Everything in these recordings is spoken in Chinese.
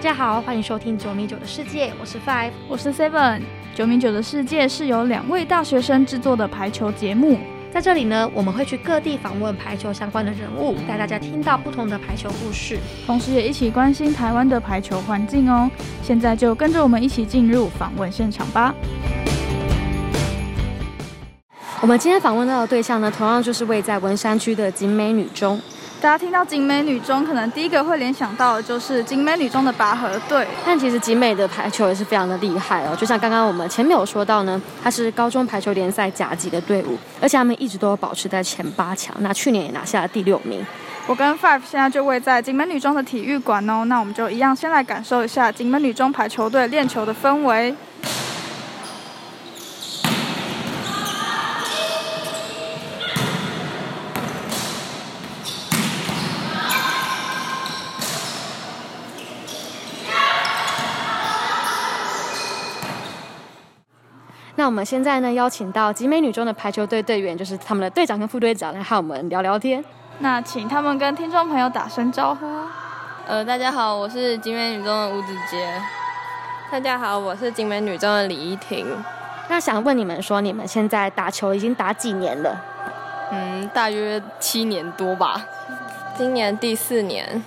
大家好，欢迎收听九米九的世界，我是 Five，我是 Seven。九米九的世界是由两位大学生制作的排球节目，在这里呢，我们会去各地访问排球相关的人物，带大家听到不同的排球故事，同时也一起关心台湾的排球环境哦。现在就跟着我们一起进入访问现场吧。我们今天访问到的对象呢，同样就是位在文山区的景美女中。大家听到景美女中，可能第一个会联想到的就是景美女中的拔河队。但其实景美的排球也是非常的厉害哦，就像刚刚我们前面有说到呢，它是高中排球联赛甲级的队伍，而且他们一直都保持在前八强，那去年也拿下了第六名。我跟 Five 现在就位在景美女中的体育馆哦，那我们就一样先来感受一下景美女中排球队练球的氛围。我们现在呢，邀请到集美女中的排球队队员，就是他们的队长跟副队长来和我们聊聊天。那请他们跟听众朋友打声招呼。呃，大家好，我是集美女中的吴子杰。大家好，我是集美女中的李依婷。那想问你们说，你们现在打球已经打几年了？嗯，大约七年多吧，今年第四年。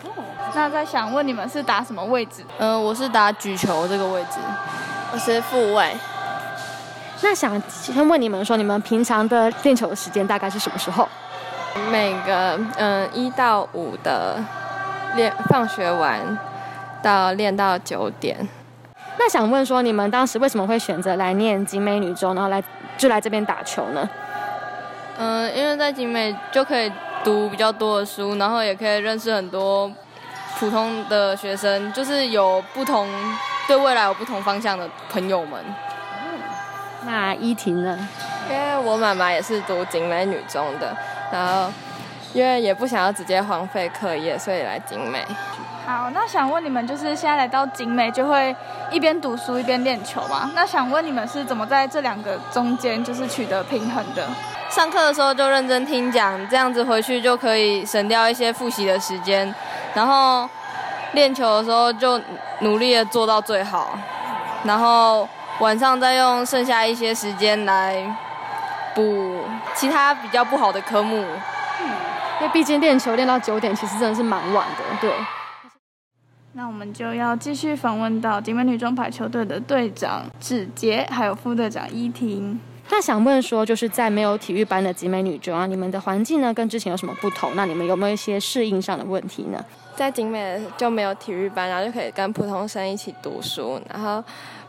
那在想问你们是打什么位置？嗯，我是打举球这个位置，我是副位。那想先问你们说，你们平常的练球的时间大概是什么时候？每个嗯一到五的练，放学完到练到九点。那想问说，你们当时为什么会选择来念景美女中，然后来就来这边打球呢？嗯，因为在景美就可以读比较多的书，然后也可以认识很多普通的学生，就是有不同对未来有不同方向的朋友们。那依婷呢？因为我妈妈也是读景美女中的，然后因为也不想要直接荒废课业，所以来景美。好，那想问你们，就是现在来到景美，就会一边读书一边练球吗？那想问你们是怎么在这两个中间就是取得平衡的？上课的时候就认真听讲，这样子回去就可以省掉一些复习的时间，然后练球的时候就努力的做到最好，然后。晚上再用剩下一些时间来补其他比较不好的科目，因为毕竟练球练到九点，其实真的是蛮晚的。对。那我们就要继续访问到景美女中排球队的队长芷杰，还有副队长依婷。那想问说，就是在没有体育班的景美女中啊，你们的环境呢跟之前有什么不同？那你们有没有一些适应上的问题呢？在景美就没有体育班，然后就可以跟普通生一起读书，然后。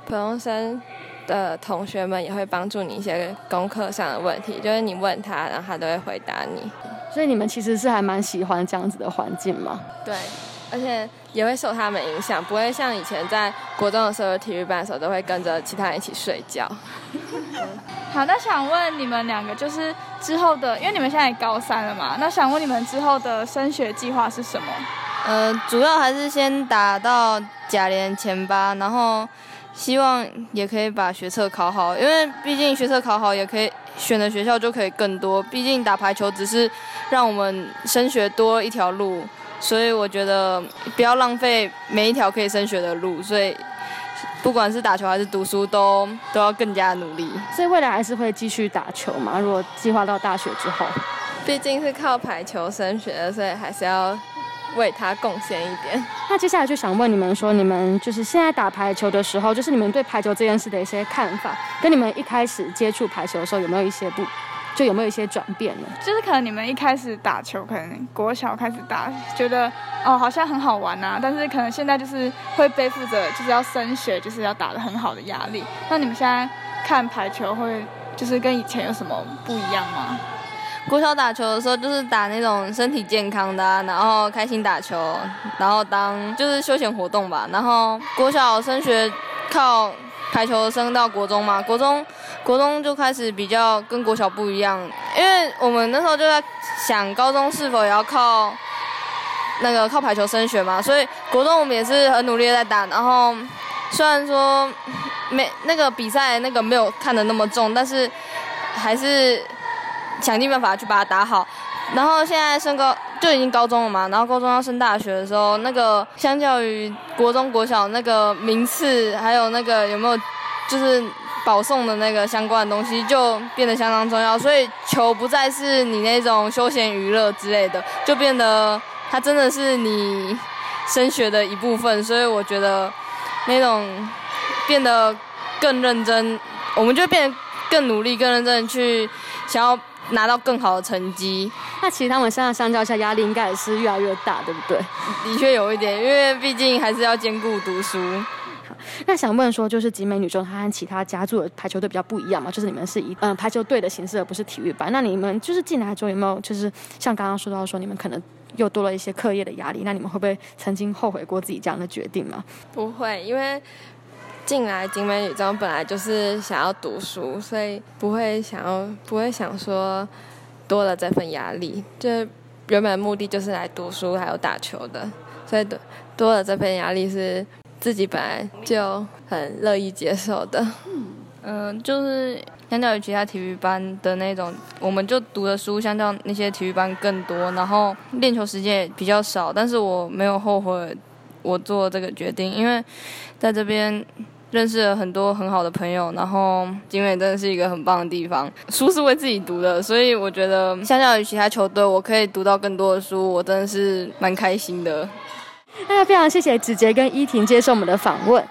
普通生的同学们也会帮助你一些功课上的问题，就是你问他，然后他都会回答你。所以你们其实是还蛮喜欢这样子的环境吗？对，而且也会受他们影响，不会像以前在国中的时候，体育班的时候都会跟着其他人一起睡觉。好，那想问你们两个，就是之后的，因为你们现在高三了嘛，那想问你们之后的升学计划是什么？呃，主要还是先打到甲联前八，然后。希望也可以把学测考好，因为毕竟学测考好也可以选的学校就可以更多。毕竟打排球只是让我们升学多一条路，所以我觉得不要浪费每一条可以升学的路。所以不管是打球还是读书，都都要更加努力。所以未来还是会继续打球嘛？如果计划到大学之后，毕竟是靠排球升学的，所以还是要。为他贡献一点。那接下来就想问你们说，你们就是现在打排球的时候，就是你们对排球这件事的一些看法，跟你们一开始接触排球的时候有没有一些不，就有没有一些转变呢？就是可能你们一开始打球，可能国小开始打，觉得哦好像很好玩呐，但是可能现在就是会背负着就是要升学，就是要打得很好的压力。那你们现在看排球会就是跟以前有什么不一样吗？国小打球的时候，就是打那种身体健康的，然后开心打球，然后当就是休闲活动吧。然后国小升学靠排球升到国中嘛，国中国中就开始比较跟国小不一样，因为我们那时候就在想高中是否也要靠那个靠排球升学嘛，所以国中我们也是很努力的在打。然后虽然说没那个比赛那个没有看的那么重，但是还是。想尽办法去把它打好，然后现在升高就已经高中了嘛，然后高中要升大学的时候，那个相较于国中国小那个名次，还有那个有没有就是保送的那个相关的东西，就变得相当重要。所以球不再是你那种休闲娱乐之类的，就变得它真的是你升学的一部分。所以我觉得那种变得更认真，我们就变得更努力、更认真去想要拿到更好的成绩。那其实他们现在相较下压力应该也是越来越大，对不对？的确有一点，因为毕竟还是要兼顾读书。那想问说，就是集美女中，它和其他家族的排球队比较不一样嘛？就是你们是以嗯排球队的形式，而不是体育班。那你们就是进来之后有没有就是像刚刚说到说，你们可能又多了一些课业的压力？那你们会不会曾经后悔过自己这样的决定吗？不会，因为进来景美女中本来就是想要读书，所以不会想要不会想说多了这份压力。就原本目的就是来读书还有打球的，所以多多了这份压力是。自己本来就很乐意接受的，嗯，就是相较于其他体育班的那种，我们就读的书相较那些体育班更多，然后练球时间也比较少，但是我没有后悔我做这个决定，因为在这边认识了很多很好的朋友，然后景美真的是一个很棒的地方，书是为自己读的，所以我觉得相较于其他球队，我可以读到更多的书，我真的是蛮开心的。那非常谢谢子杰跟依婷接受我们的访问。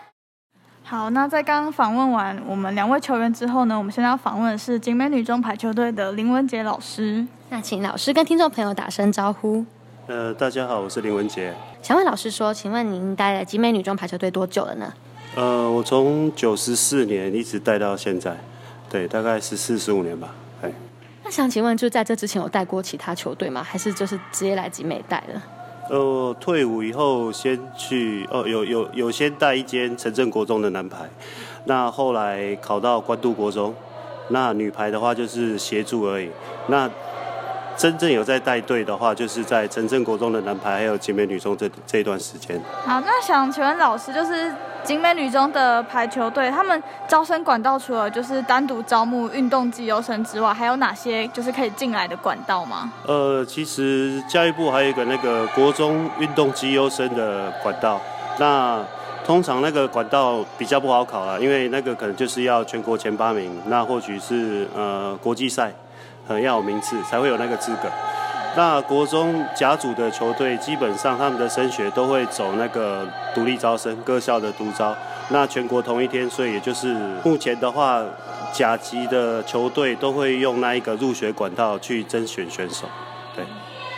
好，那在刚刚访问完我们两位球员之后呢，我们现在要访问的是景美女中排球队的林文杰老师。那请老师跟听众朋友打声招呼。呃，大家好，我是林文杰。想问老师说，请问您待了景美女中排球队多久了呢？呃，我从九十四年一直带到现在，对，大概十四十五年吧。哎，那想请问，就在这之前有带过其他球队吗？还是就是直接来集美带的？呃，退伍以后先去哦，有有有先带一间城镇国中的男排，那后来考到关渡国中，那女排的话就是协助而已。那真正有在带队的话，就是在城镇国中的男排还有集美女中这这一段时间。好，那想请问老师，就是景美女中的排球队，他们招生管道除了就是单独招募运动技优生之外，还有哪些就是可以进来的管道吗？呃，其实教育部还有一个那个国中运动技优生的管道，那通常那个管道比较不好考了，因为那个可能就是要全国前八名，那或许是呃国际赛。很要有名次才会有那个资格。那国中甲组的球队基本上他们的升学都会走那个独立招生，各校的独招。那全国同一天，所以也就是目前的话，甲级的球队都会用那一个入学管道去甄选选手。对，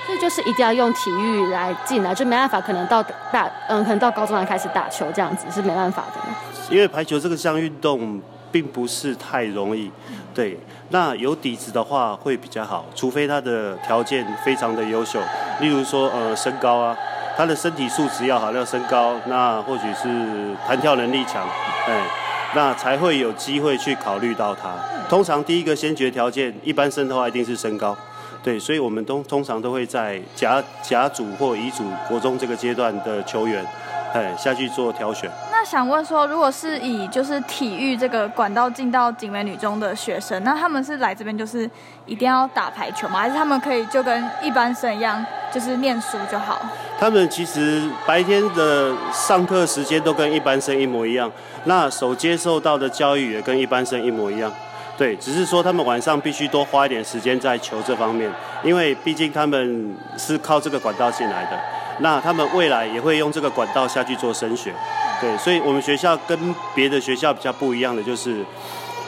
所以就是一定要用体育来进来，就没办法，可能到大嗯，可能到高中才开始打球这样子是没办法的。因为排球这个项运动并不是太容易。对，那有底子的话会比较好，除非他的条件非常的优秀，例如说呃身高啊，他的身体素质要好，要身高，那或许是弹跳能力强，哎，那才会有机会去考虑到他。通常第一个先决条件，一般生的话一定是身高，对，所以我们都通常都会在甲甲组或乙组国中这个阶段的球员，哎下去做挑选。想问说，如果是以就是体育这个管道进到景美女中的学生，那他们是来这边就是一定要打排球吗？还是他们可以就跟一般生一样，就是念书就好？他们其实白天的上课时间都跟一般生一模一样，那所接受到的教育也跟一般生一模一样。对，只是说他们晚上必须多花一点时间在球这方面，因为毕竟他们是靠这个管道进来的。那他们未来也会用这个管道下去做升学。对，所以我们学校跟别的学校比较不一样的就是，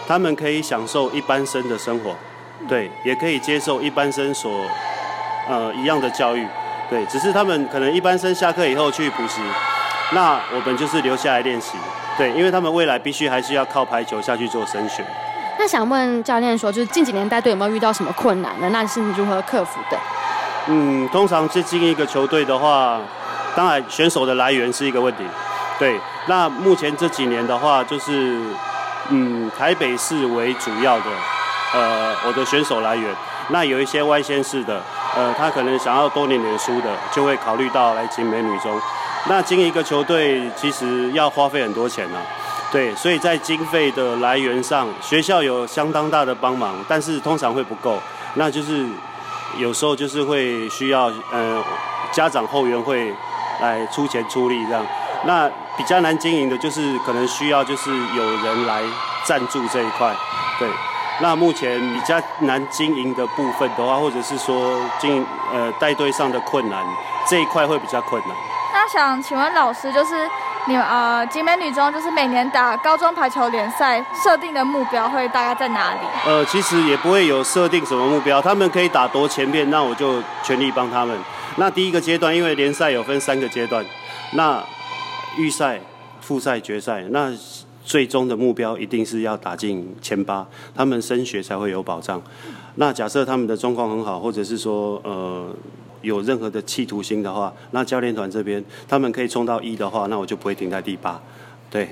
他们可以享受一般生的生活，对，也可以接受一般生所呃一样的教育，对，只是他们可能一般生下课以后去补习，那我们就是留下来练习，对，因为他们未来必须还是要靠排球下去做升学。那想问教练说，就是近几年带队有没有遇到什么困难呢？那是如何克服的？嗯，通常接进一个球队的话，当然选手的来源是一个问题。对，那目前这几年的话，就是嗯，台北市为主要的，呃，我的选手来源。那有一些外县市的，呃，他可能想要多念点书的，就会考虑到来景美女中。那经一个球队，其实要花费很多钱呢。对，所以在经费的来源上，学校有相当大的帮忙，但是通常会不够。那就是有时候就是会需要呃家长后援会来出钱出力这样。那比较难经营的就是可能需要就是有人来赞助这一块，对。那目前比较难经营的部分的话，或者是说经营呃带队上的困难这一块会比较困难。那想请问老师，就是你们呃集美女中就是每年打高中排球联赛设定的目标会大概在哪里？呃，其实也不会有设定什么目标，他们可以打多前面，那我就全力帮他们。那第一个阶段，因为联赛有分三个阶段，那预赛、复赛、决赛，那。最终的目标一定是要打进前八，他们升学才会有保障。那假设他们的状况很好，或者是说呃有任何的企图心的话，那教练团这边他们可以冲到一的话，那我就不会停在第八。对，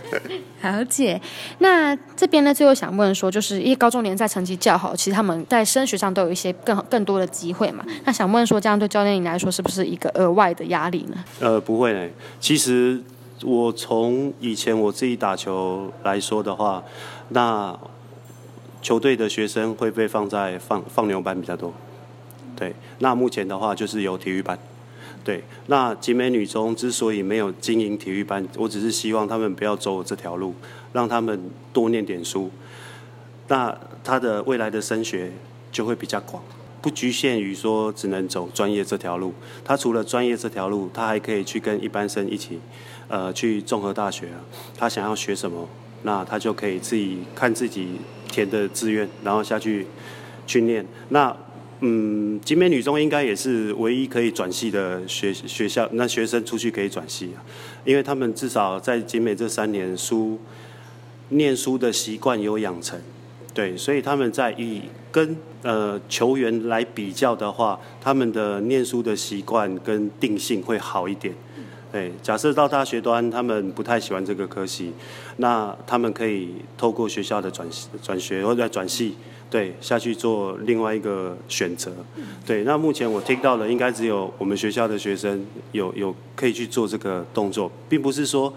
了解。那这边呢，最后想问说，就是因为高中联赛成绩较好，其实他们在升学上都有一些更更多的机会嘛。那想问说，这样对教练你来说是不是一个额外的压力呢？呃，不会呢，其实。我从以前我自己打球来说的话，那球队的学生会被放在放放牛班比较多，对。那目前的话就是有体育班，对。那集美女中之所以没有经营体育班，我只是希望他们不要走这条路，让他们多念点书，那他的未来的升学就会比较广，不局限于说只能走专业这条路。他除了专业这条路，他还可以去跟一般生一起。呃，去综合大学啊，他想要学什么，那他就可以自己看自己填的志愿，然后下去去念。那嗯，集美女中应该也是唯一可以转系的学学校，那学生出去可以转系啊，因为他们至少在集美这三年书念书的习惯有养成，对，所以他们在以跟呃球员来比较的话，他们的念书的习惯跟定性会好一点。对，假设到大学端，他们不太喜欢这个科系，那他们可以透过学校的转转学或者转系，对，下去做另外一个选择。对，那目前我听到的应该只有我们学校的学生有有可以去做这个动作，并不是说，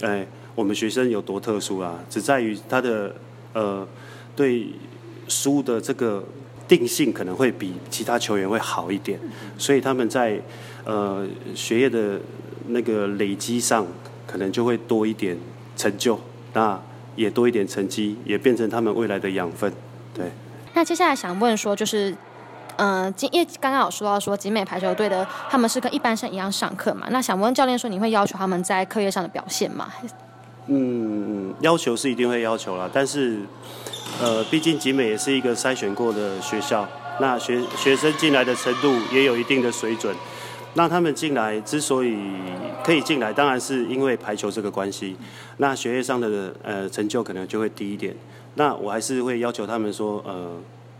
哎，我们学生有多特殊啊，只在于他的呃对书的这个定性可能会比其他球员会好一点，所以他们在呃学业的。那个累积上可能就会多一点成就，那也多一点成绩，也变成他们未来的养分。对。那接下来想问说，就是，嗯，今因为刚刚有说到说集美排球队的他们是跟一般生一样上课嘛？那想问教练说，你会要求他们在课业上的表现吗？嗯，要求是一定会要求了，但是，呃，毕竟集美也是一个筛选过的学校，那学学生进来的程度也有一定的水准。那他们进来之所以可以进来，当然是因为排球这个关系。那学业上的呃成就可能就会低一点。那我还是会要求他们说，呃，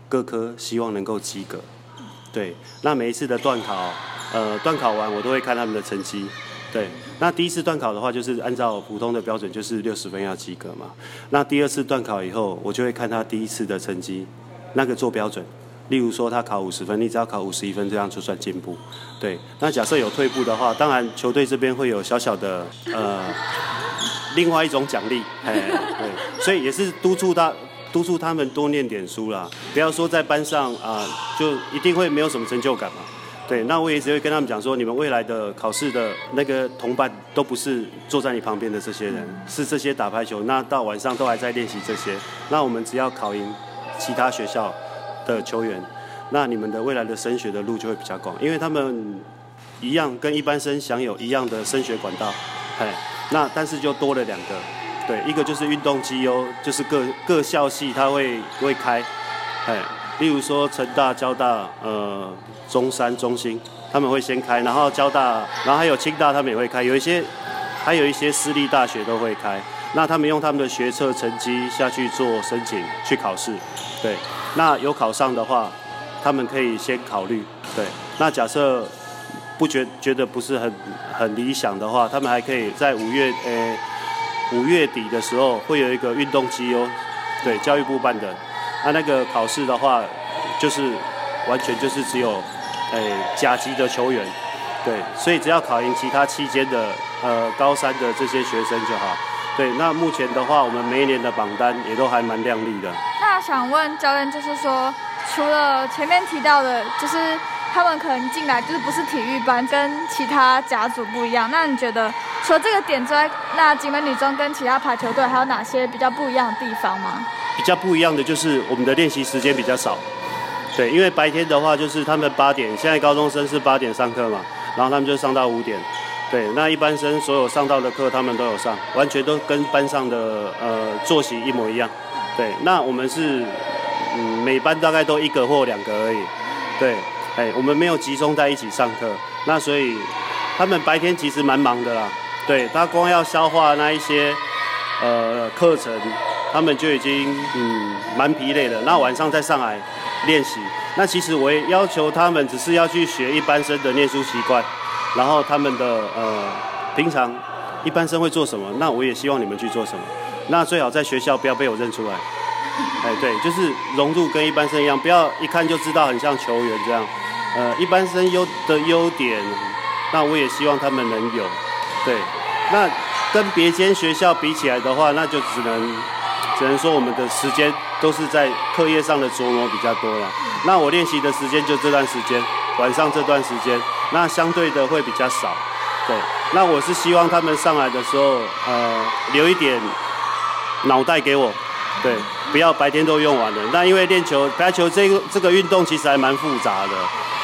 各科希望能够及格。对，那每一次的段考，呃，段考完我都会看他们的成绩。对，那第一次段考的话，就是按照普通的标准，就是六十分要及格嘛。那第二次段考以后，我就会看他第一次的成绩，那个做标准。例如说，他考五十分，你只要考五十一分，这样就算进步。对，那假设有退步的话，当然球队这边会有小小的呃另外一种奖励，哎，对，所以也是督促他督促他们多念点书啦，不要说在班上啊就一定会没有什么成就感嘛。对，那我也只会跟他们讲说，你们未来的考试的那个同伴都不是坐在你旁边的这些人，是这些打排球，那到晚上都还在练习这些，那我们只要考赢其他学校。的球员，那你们的未来的升学的路就会比较广，因为他们一样跟一般生享有一样的升学管道，哎，那但是就多了两个，对，一个就是运动绩优，就是各各校系他会会开，哎，例如说成大、交大、呃中山、中心，他们会先开，然后交大，然后还有清大，他们也会开，有一些还有一些私立大学都会开，那他们用他们的学测成绩下去做申请去考试，对。那有考上的话，他们可以先考虑。对，那假设不觉觉得不是很很理想的话，他们还可以在五月呃五月底的时候会有一个运动机哦，对，教育部办的。那那个考试的话，就是完全就是只有诶甲级的球员，对，所以只要考赢其他期间的呃高三的这些学生就好。对，那目前的话，我们每一年的榜单也都还蛮亮丽的。那想问教练，就是说，除了前面提到的，就是他们可能进来就是不是体育班，跟其他甲组不一样。那你觉得除了这个点之外，那景美女中跟其他排球队还有哪些比较不一样的地方吗？比较不一样的就是我们的练习时间比较少。对，因为白天的话就是他们八点，现在高中生是八点上课嘛，然后他们就上到五点。对，那一般生所有上到的课他们都有上，完全都跟班上的呃作息一模一样。对，那我们是嗯每班大概都一个或两个而已。对，哎，我们没有集中在一起上课，那所以他们白天其实蛮忙的啦。对他光要消化那一些呃课程，他们就已经嗯蛮疲累的。那晚上再上来练习，那其实我也要求他们只是要去学一般生的念书习惯。然后他们的呃，平常一般生会做什么？那我也希望你们去做什么。那最好在学校不要被我认出来。哎，对，就是融入跟一般生一样，不要一看就知道很像球员这样。呃，一般生优的优点，那我也希望他们能有。对，那跟别间学校比起来的话，那就只能只能说我们的时间都是在课业上的琢磨比较多了。那我练习的时间就这段时间，晚上这段时间。那相对的会比较少，对。那我是希望他们上来的时候，呃，留一点脑袋给我，对，不要白天都用完了。那因为练球、排球这个这个运动其实还蛮复杂的，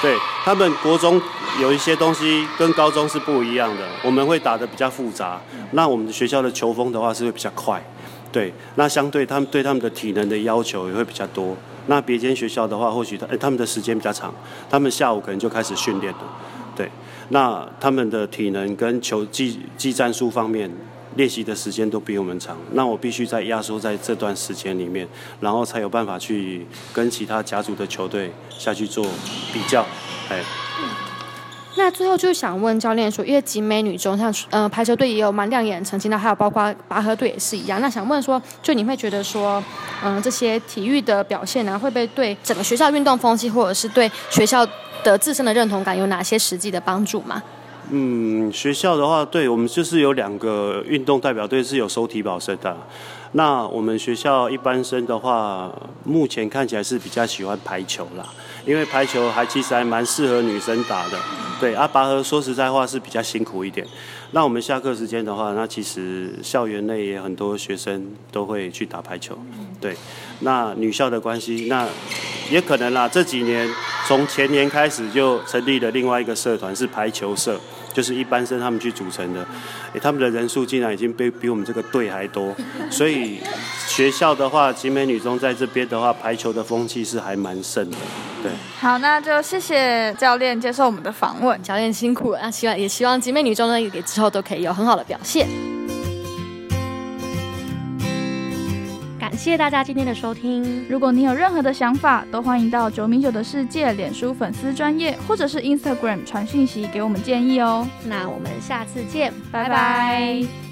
对他们国中有一些东西跟高中是不一样的，我们会打的比较复杂。那我们学校的球风的话是会比较快，对。那相对他们对他们的体能的要求也会比较多。那别间学校的话，或许他他们的时间比较长，他们下午可能就开始训练了。对，那他们的体能跟球技技战术方面练习的时间都比我们长，那我必须在压缩在这段时间里面，然后才有办法去跟其他甲组的球队下去做比较，哎。那最后就想问教练说，因为集美女中像呃排球队也有蛮亮眼的成绩，那还有包括拔河队也是一样。那想问说，就你会觉得说，嗯，这些体育的表现呢，会不会对整个学校运动风气，或者是对学校？的自身的认同感有哪些实际的帮助吗？嗯，学校的话，对我们就是有两个运动代表队是有收体保生的。那我们学校一般生的话，目前看起来是比较喜欢排球啦，因为排球还其实还蛮适合女生打的。对，阿拔河说实在话是比较辛苦一点。那我们下课时间的话，那其实校园内也很多学生都会去打排球。对，那女校的关系，那也可能啦。这几年从前年开始就成立了另外一个社团，是排球社。就是一般生他们去组成的，他们的人数竟然已经被比我们这个队还多，所以学校的话，集美女中在这边的话，排球的风气是还蛮盛的，对。好，那就谢谢教练接受我们的访问，教练辛苦了，那希望也希望集美女中呢，也之后都可以有很好的表现。谢谢大家今天的收听。如果你有任何的想法，都欢迎到九米九的世界脸书粉丝专业，或者是 Instagram 传讯息给我们建议哦。那我们下次见，拜拜。